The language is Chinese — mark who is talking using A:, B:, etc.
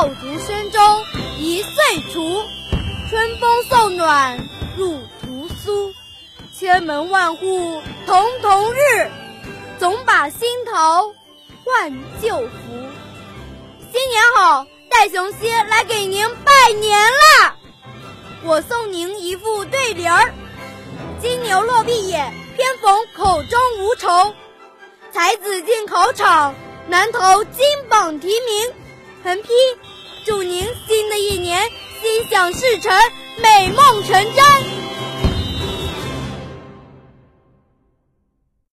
A: 爆竹声中一岁除，春风送暖入屠苏。千门万户曈曈日，总把新桃换旧符。新年好，戴雄蝎来给您拜年啦！我送您一副对联儿：金牛落地也，偏逢口中无愁。才子进考场，难逃金榜题名。横批：祝您新的一年心想事成，美梦成真。